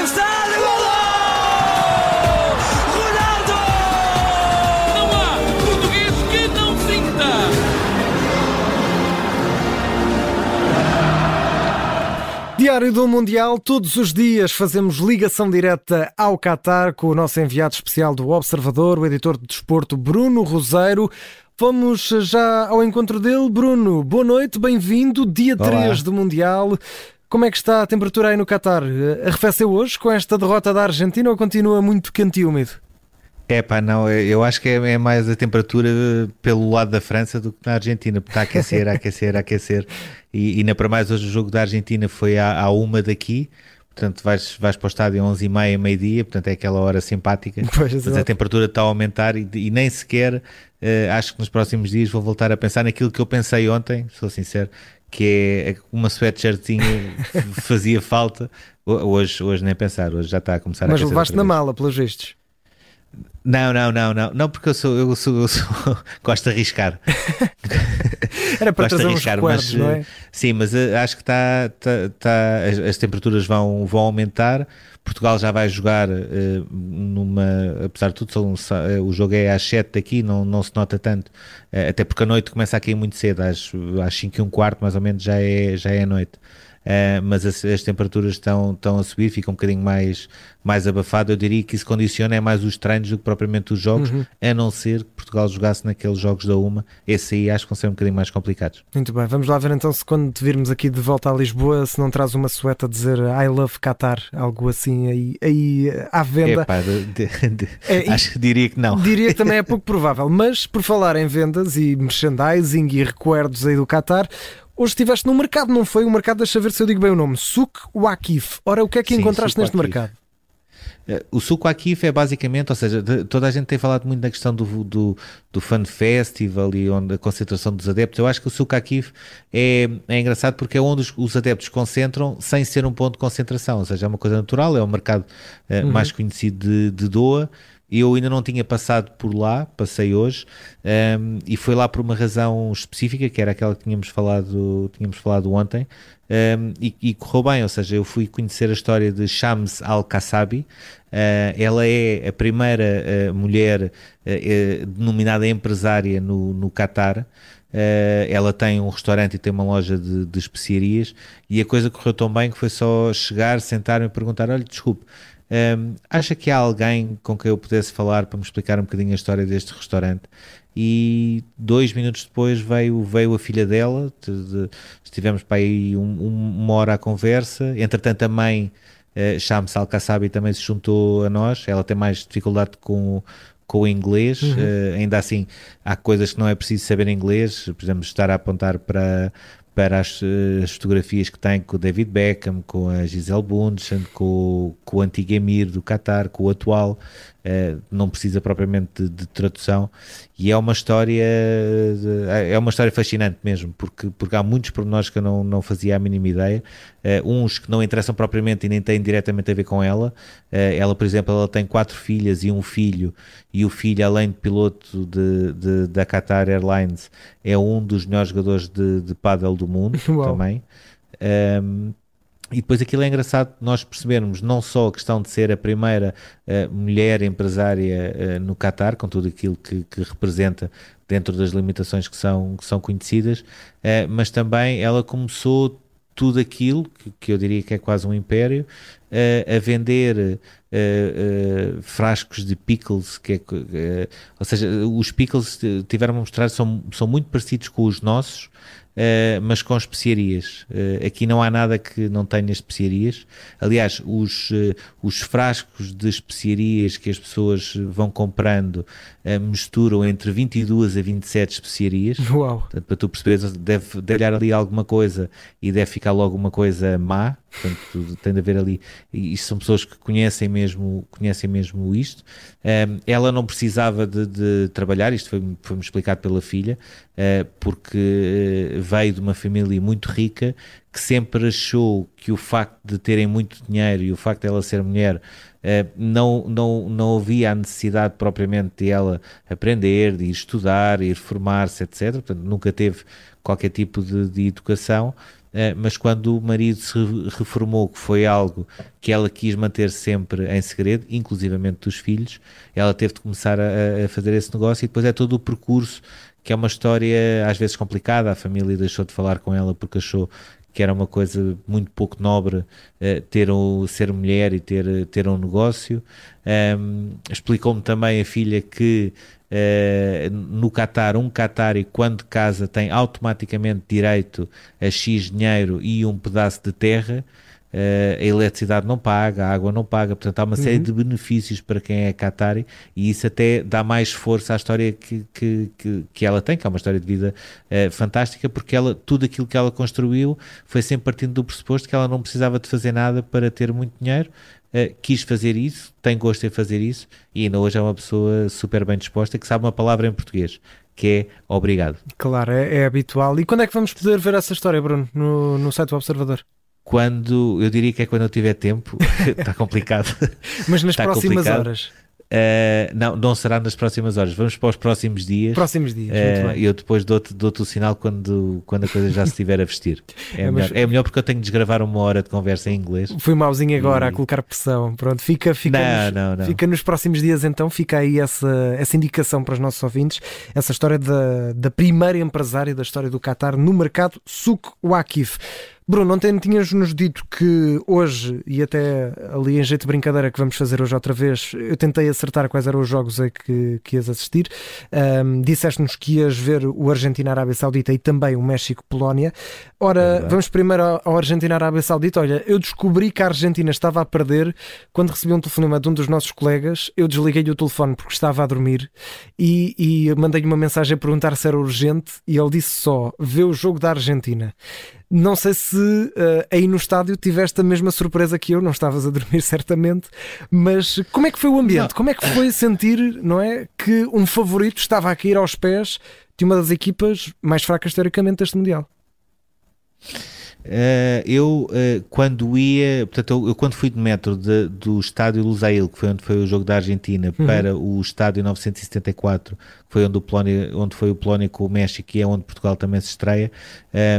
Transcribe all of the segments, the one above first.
cabeçada, golo! Ronaldo! Não há português que não sinta. Diário do Mundial, todos os dias fazemos ligação direta ao Qatar com o nosso enviado especial do Observador, o editor de desporto Bruno Roseiro. Vamos já ao encontro dele. Bruno, boa noite, bem-vindo. Dia Olá. 3 do Mundial. Como é que está a temperatura aí no Qatar? Arrefeceu hoje com esta derrota da Argentina ou continua muito quente e úmido? É pá, não, eu acho que é, é mais a temperatura pelo lado da França do que na Argentina, porque está a aquecer, a aquecer, a aquecer. E, e ainda para mais hoje o jogo da Argentina foi à, à uma daqui, portanto vais, vais para o estádio às 11h30, meio-dia, portanto é aquela hora simpática. Pois, Mas a temperatura está a aumentar e, e nem sequer eh, acho que nos próximos dias vou voltar a pensar naquilo que eu pensei ontem, sou sincero, que é uma sweatshirtzinha fazia falta. Ho- Hoje, hoje nem pensar, hoje já está a começar a Mas levaste na mala, pelos vistos. Não, não, não, não, não, porque eu sou, eu sou, eu sou gosto de arriscar. Era para gosto trazer de uns arriscar, recuerdos, mas não é? eh, sim, mas eh, acho que está, tá, tá- as, as temperaturas vão, vão aumentar. Portugal já vai jogar eh, numa, apesar de tudo, eh, o jogo é às 7 daqui, não, não se nota tanto, eh, até porque a noite começa a cair muito cedo, às, às 5 e um quarto mais ou menos já é, já é noite. Uh, mas as, as temperaturas estão, estão a subir, fica um bocadinho mais, mais abafado. Eu diria que isso condiciona é mais os treinos do que propriamente os jogos, a não ser que Portugal jogasse naqueles jogos da UMA. Esse aí acho que vão ser um bocadinho mais complicados. Muito bem, vamos lá ver então se quando te virmos aqui de volta a Lisboa, se não traz uma sueta a dizer I love Qatar, algo assim aí, aí eh, à venda. Epá, de- de- de- É, acho que diria que não. Diria que também é pouco provável, mas por falar em vendas e merchandising e recuerdos aí do Qatar, hoje estiveste no mercado, não foi? O mercado, deixa ver se eu digo bem o nome, Souk Wakif. Ora, o que é que Sim, encontraste neste mercado? Eh, O suco Akif é basicamente, ou seja, toda a gente tem falado muito na questão do, do, do Fan Festival e onde a concentração dos adeptos. Eu acho que o suco Akif é, é engraçado porque é onde os, os adeptos concentram sem ser um ponto de concentração, ou seja, é uma coisa natural, é o mercado eh, mais conhecido de, de Doha. Eu ainda não tinha passado por lá, passei hoje, ehm, e foi lá por uma razão específica, que era aquela que tínhamos falado, tínhamos falado ontem, ehm, e, e correu bem, ou seja, eu fui conhecer a história de Shams Al-Kassabi, eh, ela é a primeira eh, mulher eh, denominada empresária no, no Qatar, eh, ela tem um restaurante e tem uma loja de, de especiarias, e a coisa correu tão bem que foi só chegar, sentar-me e perguntar, olha, desculpe, Hum, acha que há alguém com quem eu pudesse falar para me explicar um bocadinho a história deste restaurante? E dois minutos depois veio, veio a filha dela, de- de- estivemos para aí um- um- uma hora à conversa. Entretanto, a mãe, uh, Shams Al-Kassabi, também se juntou a nós. Ela tem mais dificuldade com, com o inglês, eh, ainda assim, há coisas que não é preciso saber inglês, por exemplo, estar a apontar para para as, eh, as fotografias que tem com o David Beckham, com a Gisele Bundchen, com, com o antigo Emir do Qatar, com o atual, eh, não precisa propriamente de, de tradução e é uma história de- é uma história fascinante mesmo, porque, porque há muitos pormenores que eu não, não fazia a mínima ideia, eh, uns que não interessam propriamente e nem têm diretamente a ver com ela, Eh, ela por exemplo, ela tem quatro filhas e um filho, e o filho além de piloto de, de- da Qatar Airlines é um dos melhores jogadores de, de paddle do mundo Uau. também. Um, e depois aquilo é engraçado nós percebermos não só a questão de ser a primeira eh, mulher empresária eh, no Qatar, com tudo aquilo que, que representa dentro das limitações que são, que são conhecidas, eh, mas também ela começou tudo aquilo, que, que eu diria que é quase um império, a vender frascos de pickles, que é, ou seja, os pickles tiveram a mostrar são, são muito parecidos com os nossos, eh, mas com especiarias. Eh, aqui não há nada que não tenha especiarias. Aliás, os, eh, os frascos de especiarias que as pessoas vão comprando misturam entre 22 a 27 especiarias. Uau! Portanto, para tu perceberes, deve, deve olhar ali alguma coisa e deve ficar logo uma coisa má. Portanto, tem de haver ali. E isto são pessoas que conhecem mesmo, conhecem mesmo isto. Ela não precisava de, de trabalhar, isto foi- foi-me explicado pela filha, uh, porque uh, veio de uma família muito rica que sempre achou que o facto de terem muito dinheiro e o facto de ela ser mulher eh, não, não, não havia a necessidade propriamente de ela aprender, de ir estudar, ir formar-se, etc. Portanto, nunca teve qualquer tipo de, de educação mas quando o marido se reformou, que foi algo que ela quis manter sempre em segredo, inclusivamente dos filhos, ela teve de começar a, a fazer esse negócio e depois é todo o percurso que é uma história às vezes complicada. A família deixou de falar com ela porque achou que era uma coisa muito pouco nobre uh, ter um, ser mulher e ter, ter um negócio. Um, Explicou-me também a filha que uh, no Qatar, um Qatari, quando casa, tem automaticamente direito a X dinheiro e um pedaço de terra. Uh, a eletricidade não paga, a água não paga, portanto há uma série uhum. de benefícios para quem é Qatari e isso até dá mais força à história que, que, que, que ela tem, que é uma história de vida uh, fantástica, porque ela, tudo aquilo que ela construiu foi sempre partindo do pressuposto que ela não precisava de fazer nada para ter muito dinheiro, uh, quis fazer isso, tem gosto em fazer isso e ainda hoje é uma pessoa super bem disposta que sabe uma palavra em português que é obrigado. Claro, é, é habitual. E quando é que vamos poder ver essa história, Bruno, no, no site do Observador? quando eu diria que é quando eu tiver tempo, está complicado. Mas nas próximas complicado. horas. Uh, não, não será nas próximas horas. Vamos para os próximos dias. Próximos dias. Uh, eu depois dou-te dou o sinal quando, quando a coisa já se estiver a vestir. É, é, melhor. Mas... é melhor porque eu tenho de desgravar uma hora de conversa em inglês. Fui mauzinho agora e... a colocar pressão. Pronto, fica, fica, não, nos, não, não. fica nos próximos dias então. Fica aí essa, essa indicação para os nossos ouvintes. Essa história da, da primeira empresária da história do Qatar no mercado Suk Wakif. Bruno, ontem tinhas-nos dito que hoje, e até ali em jeito de brincadeira que vamos fazer hoje outra vez, eu tentei acertar quais eram os jogos a que, que ias assistir. Um, Disseste-nos que ias ver o Argentina-Arábia Saudita e também o México-Polónia. Ora, é vamos primeiro ao Argentina-Arábia Saudita. Olha, eu descobri que a Argentina estava a perder quando recebi um telefonema de um dos nossos colegas. Eu desliguei-lhe o telefone porque estava a dormir e, e mandei-lhe uma mensagem a perguntar se era urgente e ele disse só: vê o jogo da Argentina. Não sei se uh, aí no estádio tiveste a mesma surpresa que eu, não estavas a dormir certamente, mas como é que foi o ambiente? Não. Como é que foi sentir, não é, que um favorito estava a cair aos pés de uma das equipas mais fracas teoricamente deste Mundial? Uh, eu uh, quando ia, portanto, eu, eu, quando fui de metro de, do estádio Lusail, que foi onde foi o jogo da Argentina, uhum. para o estádio 974, que foi onde, o Polónia, onde foi o Polónia com o México e é onde Portugal também se estreia,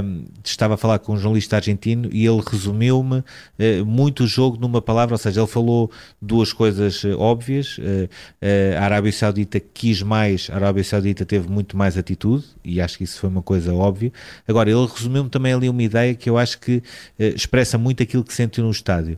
um, estava a falar com um jornalista argentino e ele resumiu-me uh, muito o jogo numa palavra, ou seja, ele falou duas coisas óbvias, a Arábia Saudita quis mais, a Arábia Saudita teve muito mais atitude, e acho que isso foi uma coisa óbvia. Agora, ele resumiu-me também ali uma ideia que eu acho que uh, expressa muito aquilo que sentiu no estádio.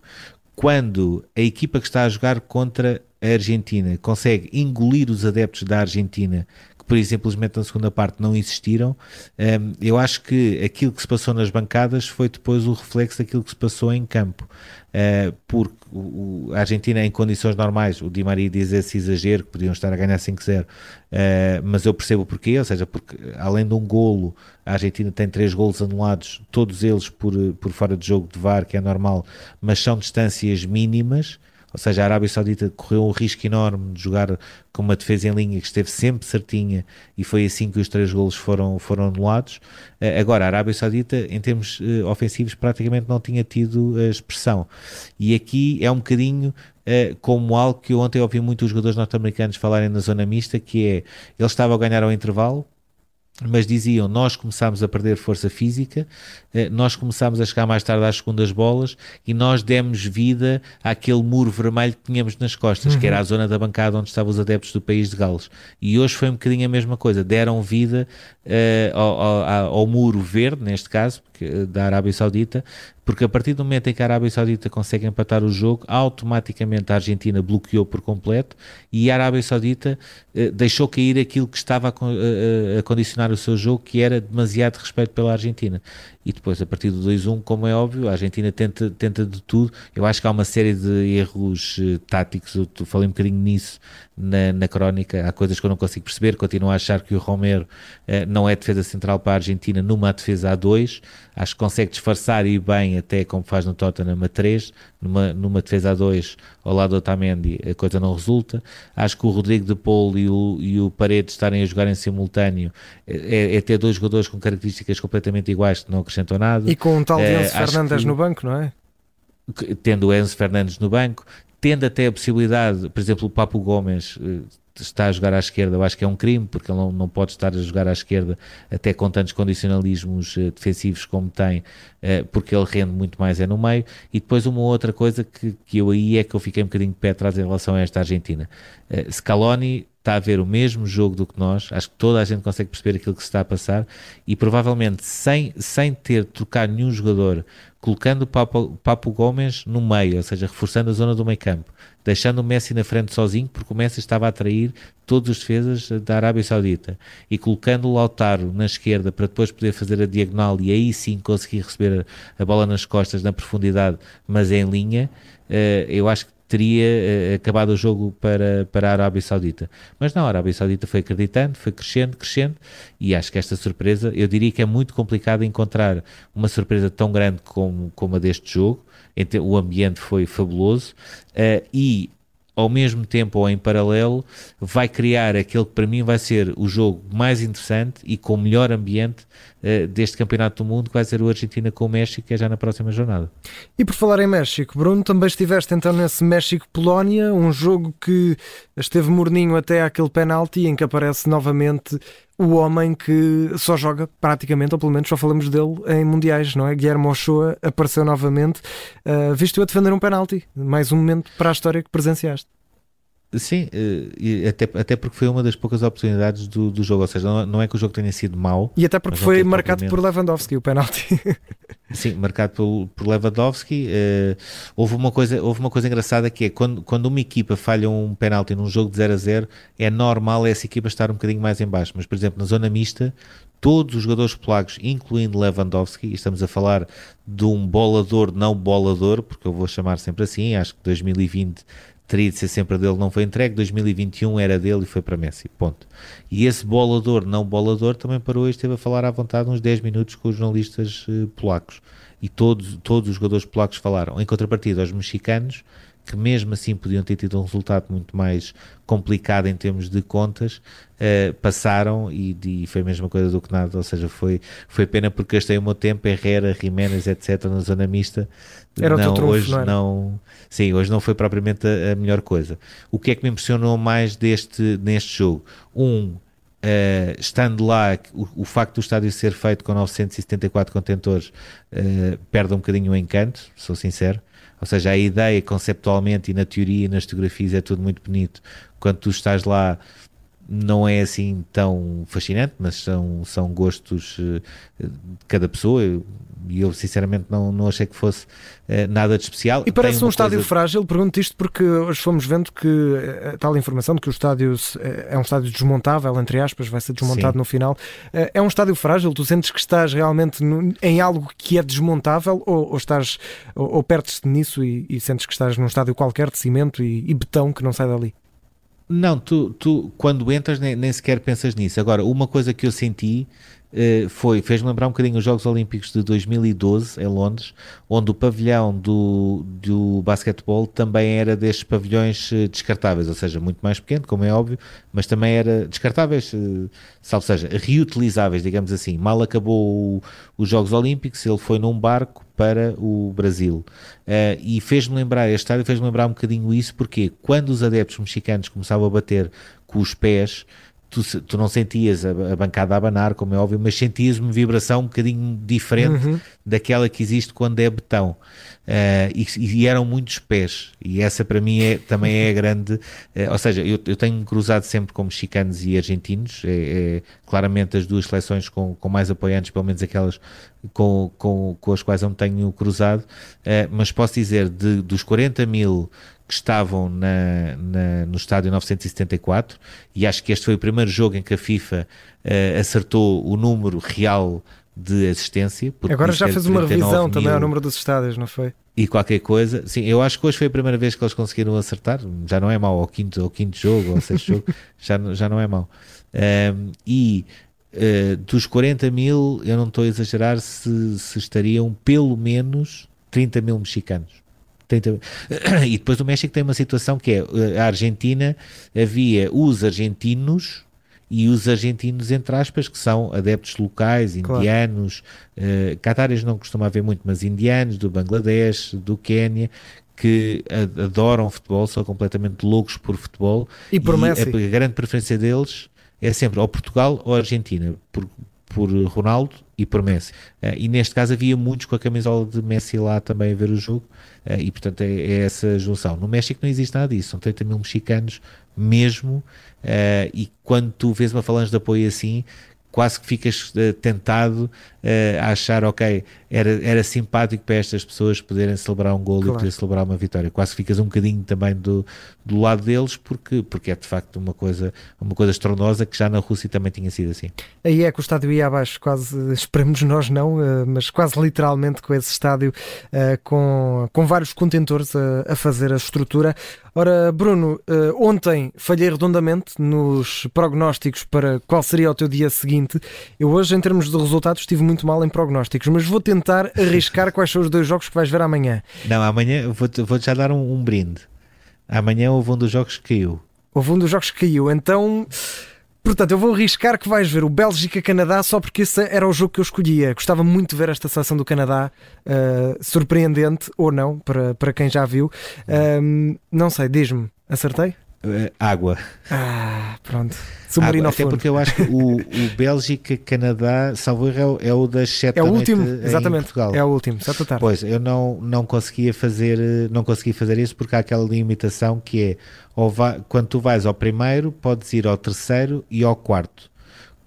Quando a equipa que está a jogar contra a Argentina consegue engolir os adeptos da Argentina que por exemplo simplesmente na segunda parte não existiram, um, eu acho que aquilo que se passou nas bancadas foi depois o reflexo daquilo que se passou em campo. Uh, porque o, a Argentina em condições normais, o Di Maria diz esse exagero que podiam estar a ganhar 5-0, uh, mas eu percebo porquê, ou seja, porque além de um golo a Argentina tem três golos anulados, todos eles por, por fora de jogo de VAR, que é normal, mas são distâncias mínimas. Ou seja, a Arábia Saudita correu um risco enorme de jogar com uma defesa em linha que esteve sempre certinha e foi assim que os três golos foram, foram anulados. Eh, agora, a Arábia Saudita, em termos uh, ofensivos, praticamente não tinha tido a expressão. E aqui é um bocadinho como algo que eu ontem ouvi muitos jogadores norte-americanos falarem na zona mista, que é, ele estava a ganhar ao intervalo, mas diziam nós começámos a perder força física, eh, nós começámos a chegar mais tarde às segundas bolas e nós demos vida àquele muro vermelho que tínhamos nas costas, uhum. que era a uhum. zona da bancada onde estavam os adeptos do país de Gales. E hoje foi um bocadinho a mesma coisa, deram vida uh, ao, ao, ao, muro verde, neste caso, da Arábia Saudita, porque a partir do momento em que a Arábia Saudita consegue empatar o jogo, automaticamente a Argentina bloqueou por completo e a Arábia Saudita uh, deixou cair aquilo que estava a, a, a, condicionar o seu jogo, que era demasiado respeito pela Argentina. E depois, a partir do 2-1, como é óbvio, a Argentina tenta, tenta de tudo. Eu acho que há uma série de erros uh, táticos, eu falei um bocadinho nisso na, na crónica. Há coisas que eu não consigo perceber. Continuo a achar que o Romero uh, não é defesa central para a Argentina numa defesa a 2. Acho que consegue disfarçar e bem, até como faz no Tottenham a 3. Numa, numa defesa a 2 ao lado do Otamendi, a coisa não resulta. Acho que o Rodrigo de Paulo e o, e o Paredes estarem a jogar em simultâneo é, é ter dois jogadores com características completamente iguais que não acrescentam nada. E com um tal Diogo uh, Fernandes que... no banco, não é? tendo o Enzo Fernandes no banco, tendo até a possibilidade, por exemplo, o Papo Gomes uh, está a jogar à esquerda, eu acho que é um crime, porque ele não, não pode estar a jogar à esquerda até com tantos condicionalismos uh, defensivos como tem, uh, porque ele rende muito mais é no meio. E depois uma outra coisa que, que eu aí é que eu fiquei um bocadinho de pé atrás em relação a esta Argentina. Uh, Scaloni está a ver o mesmo jogo do que nós, acho que toda a gente consegue perceber aquilo que se está a passar. E provavelmente sem, sem ter trocado nenhum jogador, colocando o Papo, Papo Gomes no meio, ou seja, reforçando a zona do meio campo, deixando o Messi na frente sozinho, porque o Messi estava a atrair todos os defesas da Arábia Saudita, e colocando o Lautaro na esquerda para depois poder fazer a diagonal e aí sim conseguir receber a, a bola nas costas, na profundidade, mas em linha, uh, eu acho que teria uh, acabado o jogo para, para a Arábia Saudita. Mas não, a Arábia Saudita foi acreditando, foi crescendo, crescendo, e acho que esta surpresa, eu diria que é muito complicado encontrar uma surpresa tão grande como, como a deste jogo, o ambiente foi fabuloso, uh, e ao mesmo tempo ou em paralelo, vai criar aquele que para mim vai ser o jogo mais interessante e com o melhor ambiente uh, deste Campeonato do Mundo, que vai ser o Argentina com o México, que é já na próxima jornada. E por falar em México, Bruno, também estiveste então nesse México-Polónia, um jogo que esteve morninho até aquele penalti em que aparece novamente o homem que só joga praticamente, ou pelo menos só falamos dele em mundiais, não é? Guilherme Ochoa apareceu novamente, uh, visto a defender um penalti. Mais um momento para a história que presenciaste. Sim, uh, até, até porque foi uma das poucas oportunidades do, do jogo, ou seja, não, não, é que o jogo tenha sido mau. E até porque foi marcado por Lewandowski o penalti. Sim, marcado por, por Lewandowski. Uh, houve, uma coisa, houve uma coisa engraçada que é quando, quando uma equipa falha um penalti num jogo de 0 a 0, é normal essa equipa estar um bocadinho mais em baixo. Mas, por exemplo, na zona mista, todos os jogadores polacos, incluindo Lewandowski, e estamos a falar de um bolador não bolador, porque eu vou chamar sempre assim, acho que 2020 teria de ser sempre dele, não foi entregue. 2021 era dele e foi para Messi. Ponto. E esse bolador, não bolador, também parou e esteve a falar à vontade uns 10 minutos com os jornalistas uh, polacos. E todos, todos os jogadores polacos falaram. Em contrapartida, os mexicanos, que mesmo assim podiam ter tido um resultado muito mais complicado em termos de contas, uh, passaram e, e, foi a mesma coisa do que nada, ou seja, foi, foi pena porque gastei o meu tempo, Herrera, Jiménez, etc. na zona mista. Era não, trunfo, hoje não, não, sim, hoje não foi propriamente a, a, melhor coisa. O que é que me impressionou mais deste, neste jogo? Um, Uh, estando lá, o, o, facto do estádio ser feito com 974 contentores uh, perde um bocadinho o encanto, sou sincero. Ou seja, a ideia conceptualmente e na teoria e nas fotografias é tudo muito bonito. Quando tu estás lá, não é assim tão fascinante, mas são, são gostos uh, de cada pessoa. E eu, sinceramente, não, não achei que fosse uh, nada de especial. E parece um estádio coisa... frágil. Pergunto isto porque hoje fomos vendo que uh, tal informação de que o estádio é um estádio desmontável, entre aspas, vai ser desmontado Sim. no final. é um estádio frágil? Tu sentes que estás realmente em algo que é desmontável ou, ou estás ou, ou perdes-te nisso e, e, sentes que estás num estádio qualquer de cimento e, e betão que não sai dali? Não, tu, tu quando entras nem, nem, sequer pensas nisso. Agora, uma coisa que eu senti uh, foi, fez-me lembrar um bocadinho os Jogos Olímpicos de 2012 em Londres, onde o pavilhão do, do basquetebol também era destes pavilhões uh, descartáveis, ou seja, muito mais pequeno, como é óbvio, mas também era descartáveis, uh, seja, reutilizáveis, digamos assim. Mal acabou os Jogos Olímpicos, ele foi num barco para o Brasil. Uh, e fez-me lembrar, este estádio fez-me lembrar um bocadinho isso, porque quando os adeptos mexicanos começavam a bater com os pés, tu, tu não sentias a, a, bancada a abanar, como é óbvio, mas sentias uma vibração um bocadinho diferente uhum. Daquela que existe quando é betão. Uh, e, e, eram muitos pés, e essa para mim é, também é a grande. Uh, ou seja, eu, eu tenho cruzado sempre com mexicanos e argentinos, é, é claramente as duas seleções com, com mais apoiantes, pelo menos aquelas com, com, com as quais eu me tenho cruzado, uh, mas posso dizer, de, dos 40 mil que estavam na, na, no estádio 974, e acho que este foi o primeiro jogo em que a FIFA acertou o número real de assistência. Agora já fez uma revisão também ao número dos estádios, não foi? E qualquer coisa, sim, eu acho que hoje foi a primeira vez que eles conseguiram acertar, já não é mau, ao quinto, ao quinto jogo, ao sexto jogo, já, já não é mau. Um, e uh, dos 40 mil, eu não estou a exagerar se, se estariam pelo menos 30 mil mexicanos. 30... E depois o México tem uma situação que é a Argentina, havia os argentinos e os argentinos, entre aspas, que são adeptos locais, indianos, claro. uh, catares não costuma haver muito, mas indianos do Bangladesh, do Quénia, que adoram futebol, são completamente loucos por futebol. E por Messi. A, a grande preferência deles é sempre ou Portugal ou Argentina, por, por Ronaldo e por Messi. Uh, e neste caso havia muitos com a camisola de Messi lá também a ver o jogo, uh, e portanto é, é, essa junção. No México não existe nada disso, são 30 mil mexicanos mesmo, uh, e quando tu vês uma falange de apoio assim, quase que ficas uh, tentado uh, a achar, ok, era, era simpático para estas pessoas poderem celebrar um gol claro. e poder celebrar uma vitória. Quase que ficas um bocadinho também do, do lado deles, porque, porque é de facto uma coisa, uma coisa estrondosa que já na Rússia também tinha sido assim. Aí é que o estádio ia abaixo, quase, esperemos nós não, uh, mas quase literalmente com esse estádio com, com vários contentores a, a fazer a estrutura. Ora, Bruno, ontem falhei redondamente nos prognósticos para qual seria o teu dia seguinte. Eu hoje, em termos de resultados, estive muito mal em prognósticos, mas vou tentar arriscar quais são os dois jogos que vais ver amanhã. Não, amanhã vou-te vou já dar um, um, brinde. Amanhã houve um dos jogos que caiu. Houve um dos jogos que caiu, então. Portanto, eu vou arriscar que vais ver o Bélgica-Canadá só porque esse era o jogo que eu escolhia. Gostava muito de ver esta seleção do Canadá, uh, surpreendente ou não, para, para quem já viu. Não sei, diz-me, acertei? Uh, água. Ah, pronto. Submarino água, até porque eu acho que o, o Bélgica-Canadá, salvo erro, é o das 7 É o último, exatamente. Portugal. É o último, 7 da tarde. Pois, eu não, não conseguia fazer não consegui fazer isso porque há aquela limitação que é ou vai, quando tu vais ao primeiro, podes ir ao terceiro e ao quarto.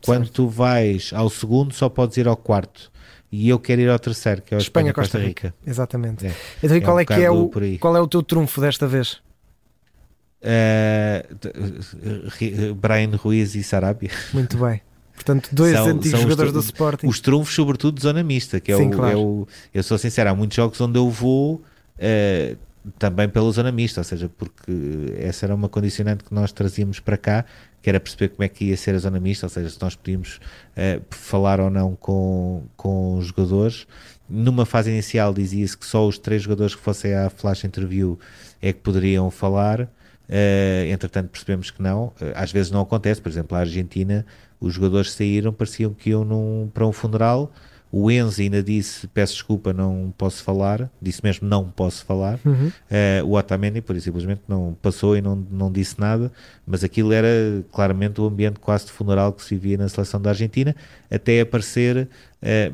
Quando certo. tu vais ao segundo, só podes ir ao quarto e eu quero ir ao terceiro, que é o Espanha, Espanha Costa Rica. Rica. Exatamente. É. Então, e qual é, é que é o qual é o teu trunfo desta vez? Uh, Brian Ruiz e Sarabia. Muito bem. Portanto, dois são, antigos são jogadores do Sporting. Os trunfos, sobretudo, de zona mista, que é, Sim, o, claro. é o. Eu sou sincero, há muitos jogos onde eu vou uh, também pela zona mista, ou seja, porque essa era uma condicionante que nós trazíamos para cá, que era perceber como é que ia ser a zona mista, ou seja, se nós podíamos uh, falar ou não com, com os jogadores. Numa fase inicial dizia-se que só os três jogadores que fossem à flash interview é que poderiam falar. Uh, entretanto, percebemos que não. Uh, às vezes não acontece. Por exemplo, a Argentina, os jogadores saíram, pareciam que iam num, para um funeral. O Enzo ainda disse: Peço desculpa, não posso falar. Disse mesmo: Não posso falar. Uhum. Uh, o Otamendi, por simplesmente, não passou e não, não disse nada. Mas aquilo era claramente o ambiente quase de funeral que se via na seleção da Argentina, até aparecer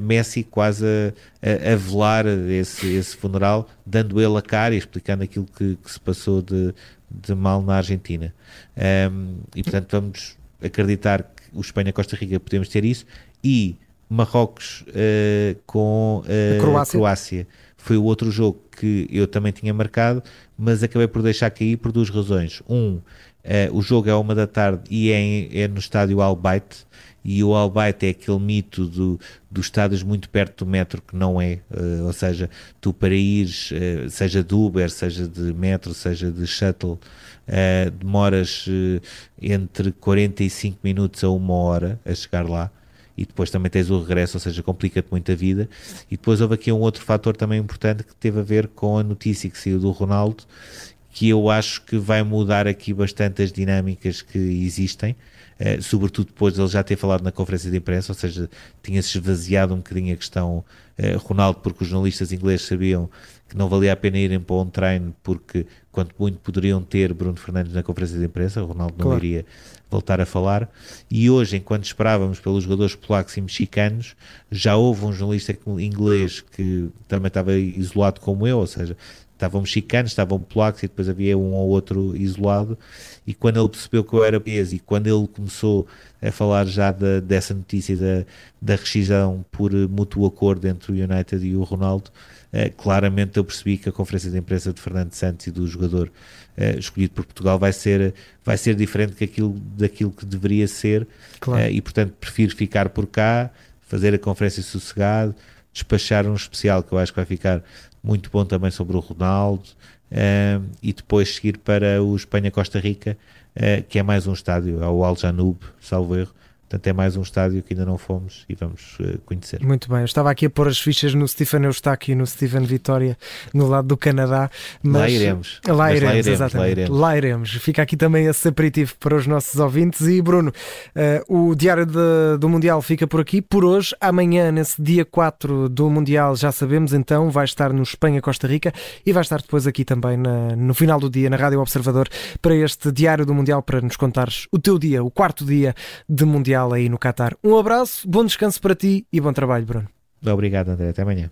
Messi quase a, a, a velar esse, esse funeral, dando ele a cara e explicando aquilo que, que se passou de de mal na Argentina. Um, e portanto vamos acreditar que o Espanha-Costa Rica podemos ter isso e Marrocos uh, com uh, Croácia. Croácia. foi o outro jogo que eu também tinha marcado, mas acabei por deixar cair por duas razões. Um, uh, o jogo é uma da tarde e é, em, é no estádio Albaite e o Albaite é aquele mito do, dos estádios muito perto do metro que não é, uh, ou seja, tu para ires, uh, seja de Uber, seja de metro, seja de shuttle, uh, demoras entre 45 minutos a uma hora a chegar lá e depois também tens o regresso, ou seja, complica-te muito a vida. E depois houve aqui um outro fator também importante que teve a ver com a notícia que saiu do Ronaldo, que eu acho que vai mudar aqui bastante as dinâmicas que existem. Uh, sobretudo depois de ele já ter falado na conferência de imprensa, ou seja, tinha-se esvaziado um bocadinho a questão uh, Ronaldo, porque os jornalistas ingleses sabiam que não valia a pena irem para um treino, porque quanto muito poderiam ter Bruno Fernandes na conferência de imprensa, Ronaldo não claro. iria voltar a falar. E hoje, enquanto esperávamos pelos jogadores polacos e mexicanos, já houve um jornalista inglês que também estava isolado como eu, ou seja, estavam mexicanos, estavam polacos e depois havia um ou outro isolado. E quando ele percebeu que eu era português e quando ele começou a falar já da, dessa notícia da, da rescisão por mútuo acordo entre o United e o Ronaldo, eh, claramente eu percebi que a conferência de imprensa de Fernando Santos e do jogador eh, escolhido por Portugal vai ser, vai ser diferente que aquilo, daquilo que deveria ser. Claro. Eh, e portanto prefiro ficar por cá, fazer a conferência sossegado, despachar um especial que eu acho que vai ficar muito bom também sobre o Ronaldo, uh, e depois seguir para o Espanha-Costa Rica, uh, que é mais um estádio, ao Al Janub, salvo erro, Portanto, é mais um estádio que ainda não fomos e vamos uh, conhecer. Muito bem, eu estava aqui a pôr as fichas no Stephen Eustáquio e no Stephen Vitória no lado do Canadá. Mas... Lá iremos. Lá Mas iremos, lá iremos, exatamente. lá iremos. Lá iremos. Fica aqui também esse aperitivo para os nossos ouvintes. E Bruno, eh, o Diário de- do Mundial fica por aqui. Por hoje, amanhã, nesse dia 4 do Mundial, já sabemos, então, vai estar no Espanha-Costa Rica e vai estar depois aqui também na- no final do dia, na Rádio Observador, para este Diário do Mundial, para nos contares o teu dia, o quarto dia de Mundial aí no Qatar. Um abraço, bom descanso para ti e bom trabalho, Bruno. Obrigado, André. Até amanhã.